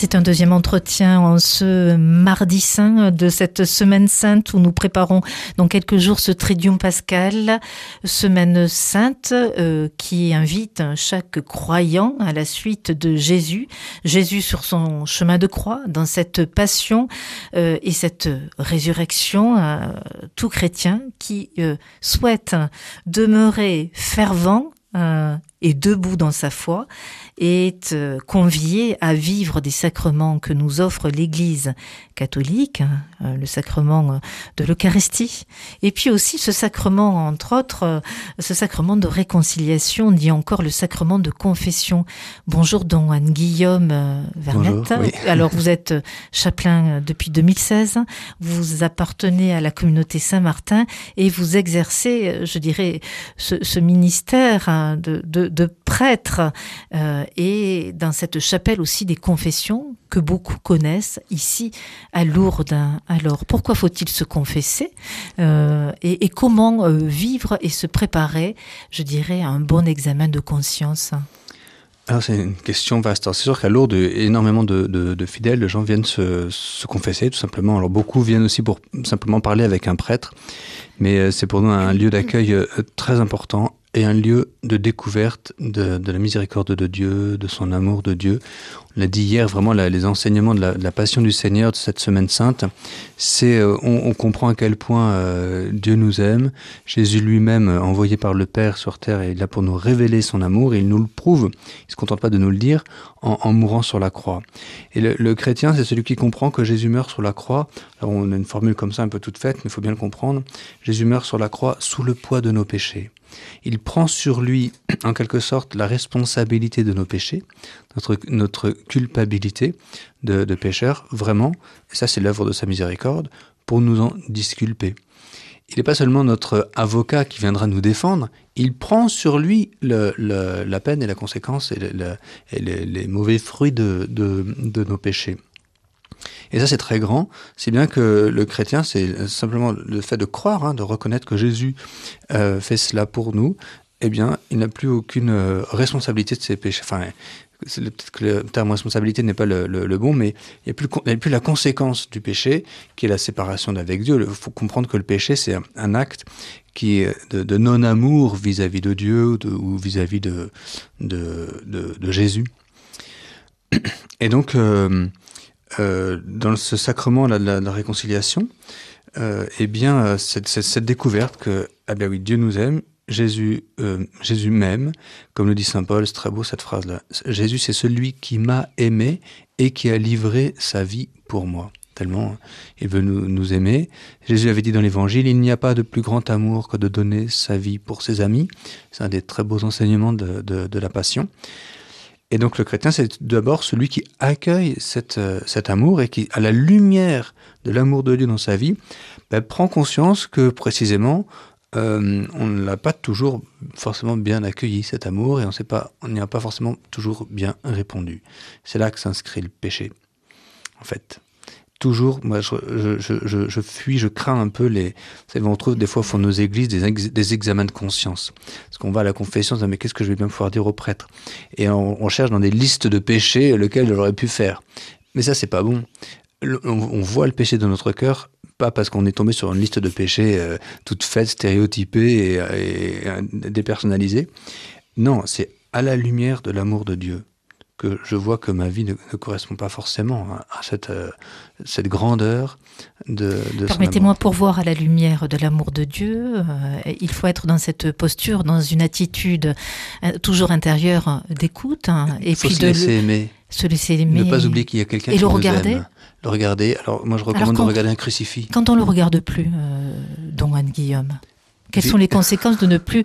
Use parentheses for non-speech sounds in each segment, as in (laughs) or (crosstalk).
C'est un deuxième entretien en ce mardi saint de cette semaine sainte où nous préparons dans quelques jours ce Tridium Pascal, semaine sainte euh, qui invite chaque croyant à la suite de Jésus, Jésus sur son chemin de croix, dans cette passion euh, et cette résurrection, à tout chrétien qui euh, souhaite demeurer fervent et debout dans sa foi est euh, convié à vivre des sacrements que nous offre l'Église catholique, hein, euh, le sacrement euh, de l'Eucharistie, et puis aussi ce sacrement, entre autres, ce sacrement de réconciliation, dit encore le sacrement de confession. Bonjour, Don Juan Guillaume Vermette. (laughs) Alors, vous êtes chapelain depuis 2016, vous appartenez à la communauté Saint-Martin et vous exercez, je dirais, ce, ce ministère hein, de, de prêtres euh, et dans cette chapelle aussi des confessions que beaucoup connaissent ici à Lourdes. Alors pourquoi faut-il se confesser euh, et, comment euh, vivre et se préparer, je dirais, à un bon examen de conscience? Alors c'est une question vaste. C'est sûr qu'à Lourdes, énormément de, fidèles, de gens viennent se, confesser tout simplement. Alors beaucoup viennent aussi pour simplement parler avec un prêtre, mais c'est pour nous un lieu d'accueil très important et un lieu de découverte de, la miséricorde de Dieu, de son amour de Dieu. On l'a dit hier, vraiment les enseignements de la, passion du Seigneur de cette semaine sainte, c'est euh, on, comprend à quel point euh, Dieu nous aime. Jésus lui-même, euh, envoyé par le Père sur terre, est là pour nous révéler son amour et il nous le prouve. Il se contente pas de nous le dire en, mourant sur la croix. Et le, le chrétien, c'est celui qui comprend que Jésus meurt sur la croix. Alors on a une formule comme ça un peu toute faite, mais il faut bien le comprendre. Jésus meurt sur la croix sous le poids de nos péchés. Il prend sur lui, en quelque sorte, la responsabilité de nos péchés, notre, culpabilité de, de pécheurs, vraiment, et ça c'est l'œuvre de sa miséricorde, pour nous en disculper. Il n'est pas seulement notre avocat qui viendra nous défendre, il prend sur lui la peine et la conséquence et, les, mauvais fruits de nos péchés. Et ça, c'est très grand. C'est bien que le chrétien, c'est simplement le fait de croire, hein, de reconnaître que Jésus euh, fait cela pour nous. Eh bien, il n'a plus aucune euh, responsabilité de ses péchés. Enfin, peut-être que le terme responsabilité n'est pas le, bon, mais il n'y a, plus, la conséquence du péché, qui est la séparation d'avec Dieu. Il faut comprendre que le péché, c'est un, acte qui est de, non-amour vis-à-vis de Dieu ou vis-à-vis de, Jésus. Et donc, euh, euh, dans ce sacrement de la, réconciliation, euh, eh bien, euh, cette, découverte que, ah bien oui, Dieu nous aime, Jésus, euh, Jésus m'aime, comme le dit saint Paul, c'est très beau cette phrase-là. Jésus, c'est celui qui m'a aimé et qui a livré sa vie pour moi. Tellement il veut nous, nous aimer. Jésus avait dit dans l'Évangile, il n'y a pas de plus grand amour que de donner sa vie pour ses amis. C'est un des très beaux enseignements de, de, de la Passion. Et donc le chrétien, c'est d'abord celui qui accueille euh, cet amour et qui, à la lumière de l'amour de Dieu dans sa vie, ben, prend conscience que précisément, euh, on ne l'a pas toujours forcément bien accueilli, cet amour, et on n'y a pas forcément toujours bien répondu. C'est là que s'inscrit le péché, en fait toujours, moi, je, je, fuis, je crains un peu les. Vous savez, on trouve des fois, pour nos églises, des, examens de conscience. Parce qu'on va à la confession, on se dit, mais qu'est-ce que je vais bien pouvoir dire au prêtre Et on, cherche dans des listes de péchés lequel j'aurais pu faire. Mais ça, c'est pas bon. On, voit le péché dans notre cœur, pas parce qu'on est tombé sur une liste de péchés euh, toute faite, stéréotypée et, et, et dépersonnalisée. Non, c'est à la lumière de l'amour de Dieu que je vois que ma vie ne, correspond pas forcément à cette, euh, cette grandeur de, de Permettez-moi, pour voir à la lumière de l'amour de Dieu, euh, il faut être dans cette posture, dans une attitude euh, toujours intérieure d'écoute. Hein, et puis se de laisser aimer. Se laisser aimer. Ne pas oublier qu'il y a quelqu'un qui le nous regarder. Aime. Le regarder. Alors, moi, je recommande de regarder un crucifix. Quand on le regarde plus, Don Juan Guillaume quelles sont les conséquences de ne plus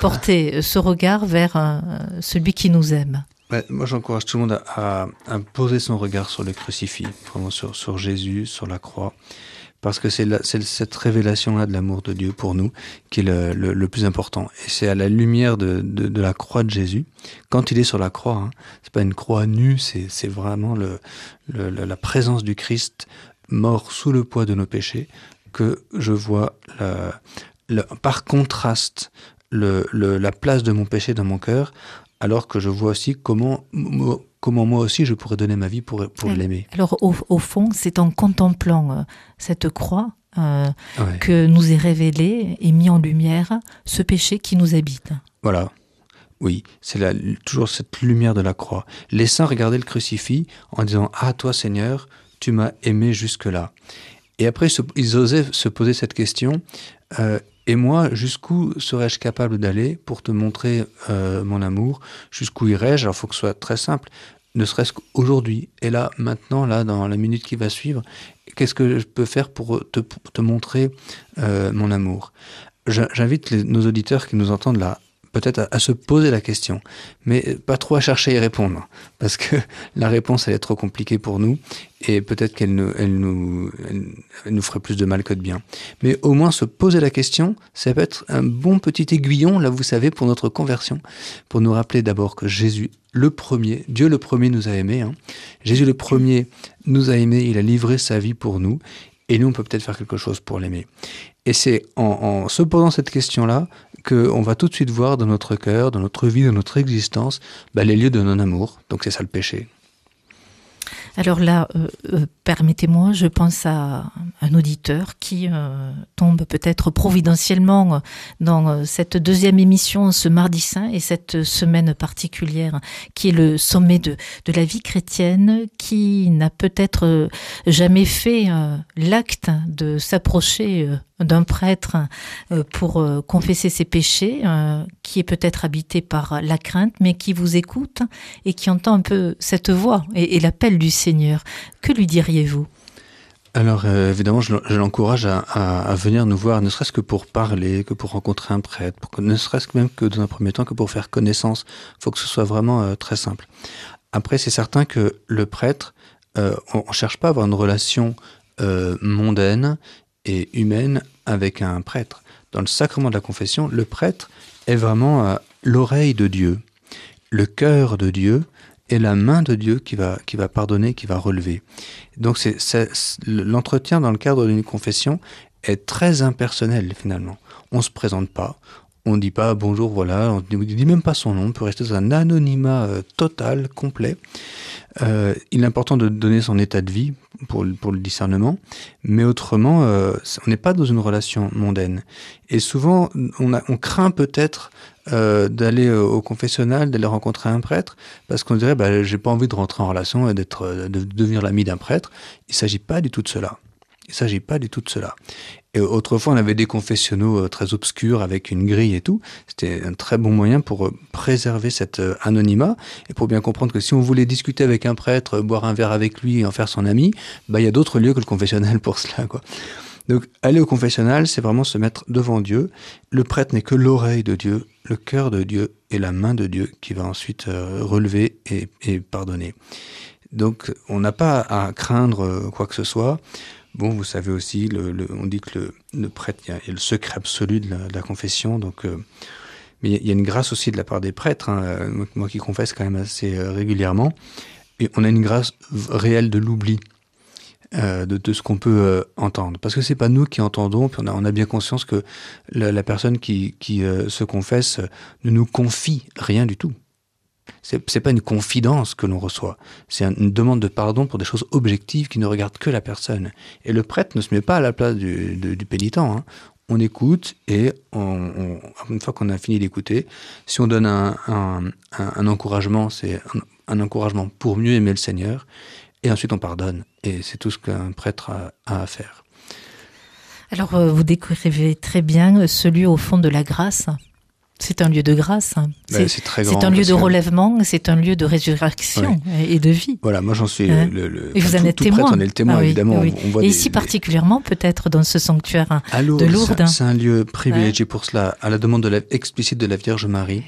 porter ce regard vers celui qui nous aime? Moi, j'encourage tout le monde à, à, poser son regard sur le crucifix, vraiment sur, sur Jésus, sur la croix, parce que c'est cette révélation-là de l'amour de Dieu pour nous qui est le, le, le plus important. Et c'est à la lumière de, de, de, la croix de Jésus, quand il est sur la croix, hein, c'est pas une croix nue, c'est vraiment le, la présence du Christ mort sous le poids de nos péchés, que je vois, la, la, par contraste, le, le, la place de mon péché dans mon cœur, alors que je vois aussi comment, comment moi aussi je pourrais donner ma vie pour, pour l'aimer. Alors au, au fond, c'est en contemplant euh, cette croix euh, ouais. que nous est révélé et mis en lumière ce péché qui nous habite. Voilà. Oui, c'est toujours cette lumière de la croix. Les saints regardaient le crucifix en disant Ah, toi Seigneur, tu m'as aimé jusque-là. Et après, ils osaient se poser cette question euh, Et moi, jusqu'où serais-je capable d'aller pour te montrer euh, mon amour? Jusqu'où irais-je? Alors, il faut que ce soit très simple, ne serait-ce qu'aujourd'hui. Et là, maintenant, là, dans la minute qui va suivre, qu'est-ce que je peux faire pour te, montrer euh, mon amour? J'invite nos auditeurs qui nous entendent là peut-être à, se poser la question, mais pas trop à chercher à y répondre, parce que (laughs) la réponse elle est trop compliquée pour nous et peut-être qu'elle nous, elle nous, elle, elle nous ferait plus de mal que de bien. Mais au moins se poser la question, ça peut être un bon petit aiguillon, là vous savez, pour notre conversion, pour nous rappeler d'abord que Jésus, le premier, Dieu le premier nous a aimés, hein. Jésus le premier nous a aimés, il a livré sa vie pour nous, et nous on peut peut-être faire quelque chose pour l'aimer. Et c'est en, se posant cette question-là qu'on va tout de suite voir dans notre cœur, dans notre vie, dans notre existence, bah, les lieux de non-amour. Donc c'est ça le péché. Alors là, euh, euh, permettez-moi, je pense à un auditeur qui euh, tombe peut-être providentiellement dans cette deuxième émission ce mardi saint et cette semaine particulière qui est le sommet de, la vie chrétienne, qui n'a peut-être jamais fait l'acte de s'approcher d'un prêtre euh, pour euh, confesser ses péchés, euh, qui est peut-être habité par la crainte, mais qui vous écoute et qui entend un peu cette voix et, l'appel du Seigneur. Que lui diriez-vous? Alors évidemment, je, l'encourage à, venir nous voir, ne serait-ce que pour parler, que pour rencontrer un prêtre, ne serait-ce que même que dans un premier temps que pour faire connaissance. Il faut que ce soit vraiment très simple. Après, c'est certain que le prêtre, on ne cherche pas à avoir une relation mondaine et humaine avec un prêtre. Dans le sacrement de la confession, le prêtre est vraiment euh, l'oreille de Dieu, le cœur de Dieu et la main de Dieu qui va, qui va pardonner, qui va relever. Donc c'est l'entretien dans le cadre d'une confession est très impersonnel finalement. On se présente pas, on ne dit pas bonjour, voilà, on ne dit même pas son nom, on peut rester dans un anonymat euh, total, complet. Euh, il est important de donner son état de vie pour, le discernement, mais autrement, euh, on n'est pas dans une relation mondaine. Et souvent, on, craint peut-être d'aller au confessionnal, d'aller rencontrer un prêtre, parce qu'on dirait, bah, j'ai pas envie de rentrer en relation et d'être, de devenir l'ami d'un prêtre. Il s'agit pas du tout de cela. Il s'agit pas du tout de cela. Autrefois, on avait des confessionnaux euh, très obscurs avec une grille et tout. C'était un très bon moyen pour euh, préserver cet euh, anonymat et pour bien comprendre que si on voulait discuter avec un prêtre, boire un verre avec lui et en faire son ami, bah, il y a d'autres lieux que le confessionnal (laughs) pour cela. Donc, aller au confessionnal, c'est vraiment se mettre devant Dieu. Le prêtre n'est que l'oreille de Dieu, le cœur de Dieu et la main de Dieu qui va ensuite relever et pardonner. Donc, on n'a pas à craindre quoi que ce soit. Bon, vous savez aussi, on dit que le, prêtre, il y, a, le secret absolu de la, confession. Donc, euh, mais il y a une grâce aussi de la part des prêtres. Hein, moi qui confesse quand même assez euh, régulièrement, et on a une grâce réelle de l'oubli. Euh, de, ce qu'on peut entendre parce que c'est pas nous qui entendons puis on a, bien conscience que la, personne qui, se confesse ne nous confie rien du tout c'est pas une confidence que l'on reçoit, c'est une demande de pardon pour des choses objectives qui ne regardent que la personne. Et le prêtre ne se met pas à la place du, pénitent. Hein. On écoute et on, une fois qu'on a fini d'écouter, si on donne un, encouragement, c'est un, encouragement pour mieux aimer le Seigneur. Et ensuite on pardonne. Et c'est tout ce qu'un prêtre a, à faire. Alors euh, vous décrivez très bien ce lieu au fond de la grâce c'est un lieu de grâce. C'est un lieu de relèvement, c'est un lieu de résurrection et de vie. Voilà, moi j'en suis hein le, le, Et vous en êtes témoin. On est le témoin, ah, oui, évidemment. Oui. On voit et des, ici particulièrement, peut-être dans ce sanctuaire Lourdes, de Lourdes. C'est un lieu privilégié ouais. pour cela, à la demande de la, explicite de la Vierge Marie,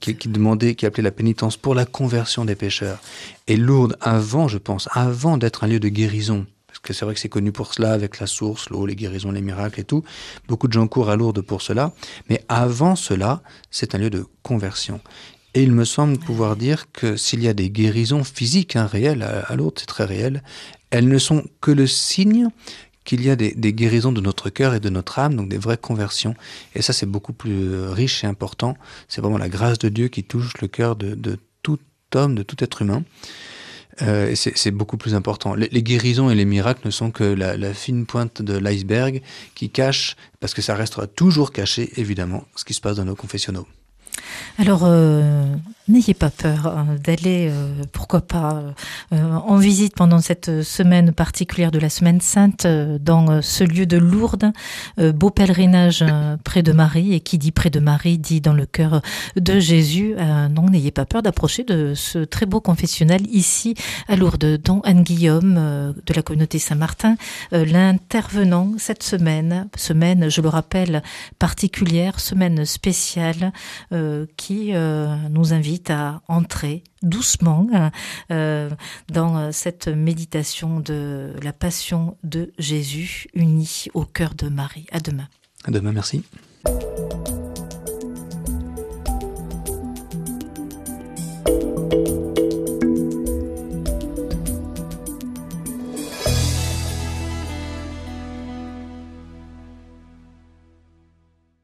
qui, qui demandait, qui appelait la pénitence pour la conversion des pécheurs. Et Lourdes, avant, je pense, avant d'être un lieu de guérison, parce que c'est vrai que c'est connu pour cela, avec la source, l'eau, les guérisons, les miracles et tout. Beaucoup de gens courent à Lourdes pour cela. Mais avant cela, c'est un lieu de conversion. Et il me semble pouvoir dire que s'il y a des guérisons physiques, hein, réelles, à, à Lourdes, c'est très réel, elles ne sont que le signe qu'il y a des, des, guérisons de notre cœur et de notre âme, donc des vraies conversions. Et ça, c'est beaucoup plus riche et important. C'est vraiment la grâce de Dieu qui touche le cœur de, de tout homme, de tout être humain. Euh, c'est beaucoup plus important. Les, guérisons et les miracles ne sont que la, la fine pointe de l'iceberg qui cache, parce que ça restera toujours caché, évidemment, ce qui se passe dans nos confessionnaux. Alors, euh, n'ayez pas peur euh, d'aller, euh, pourquoi pas, euh, en visite pendant cette semaine particulière de la Semaine Sainte dans ce lieu de Lourdes, beau pèlerinage près de Marie, et qui dit près de Marie dit dans le cœur de Jésus. Non, n'ayez pas peur d'approcher de ce très beau confessionnal ici à Lourdes, dont Anne-Guillaume euh, de la communauté Saint-Martin, l'intervenant cette semaine, semaine, je le rappelle, particulière, semaine spéciale, qui euh, nous invite à entrer doucement hein, euh, dans euh, cette méditation de la passion de Jésus unie au cœur de Marie. À demain. À demain, merci.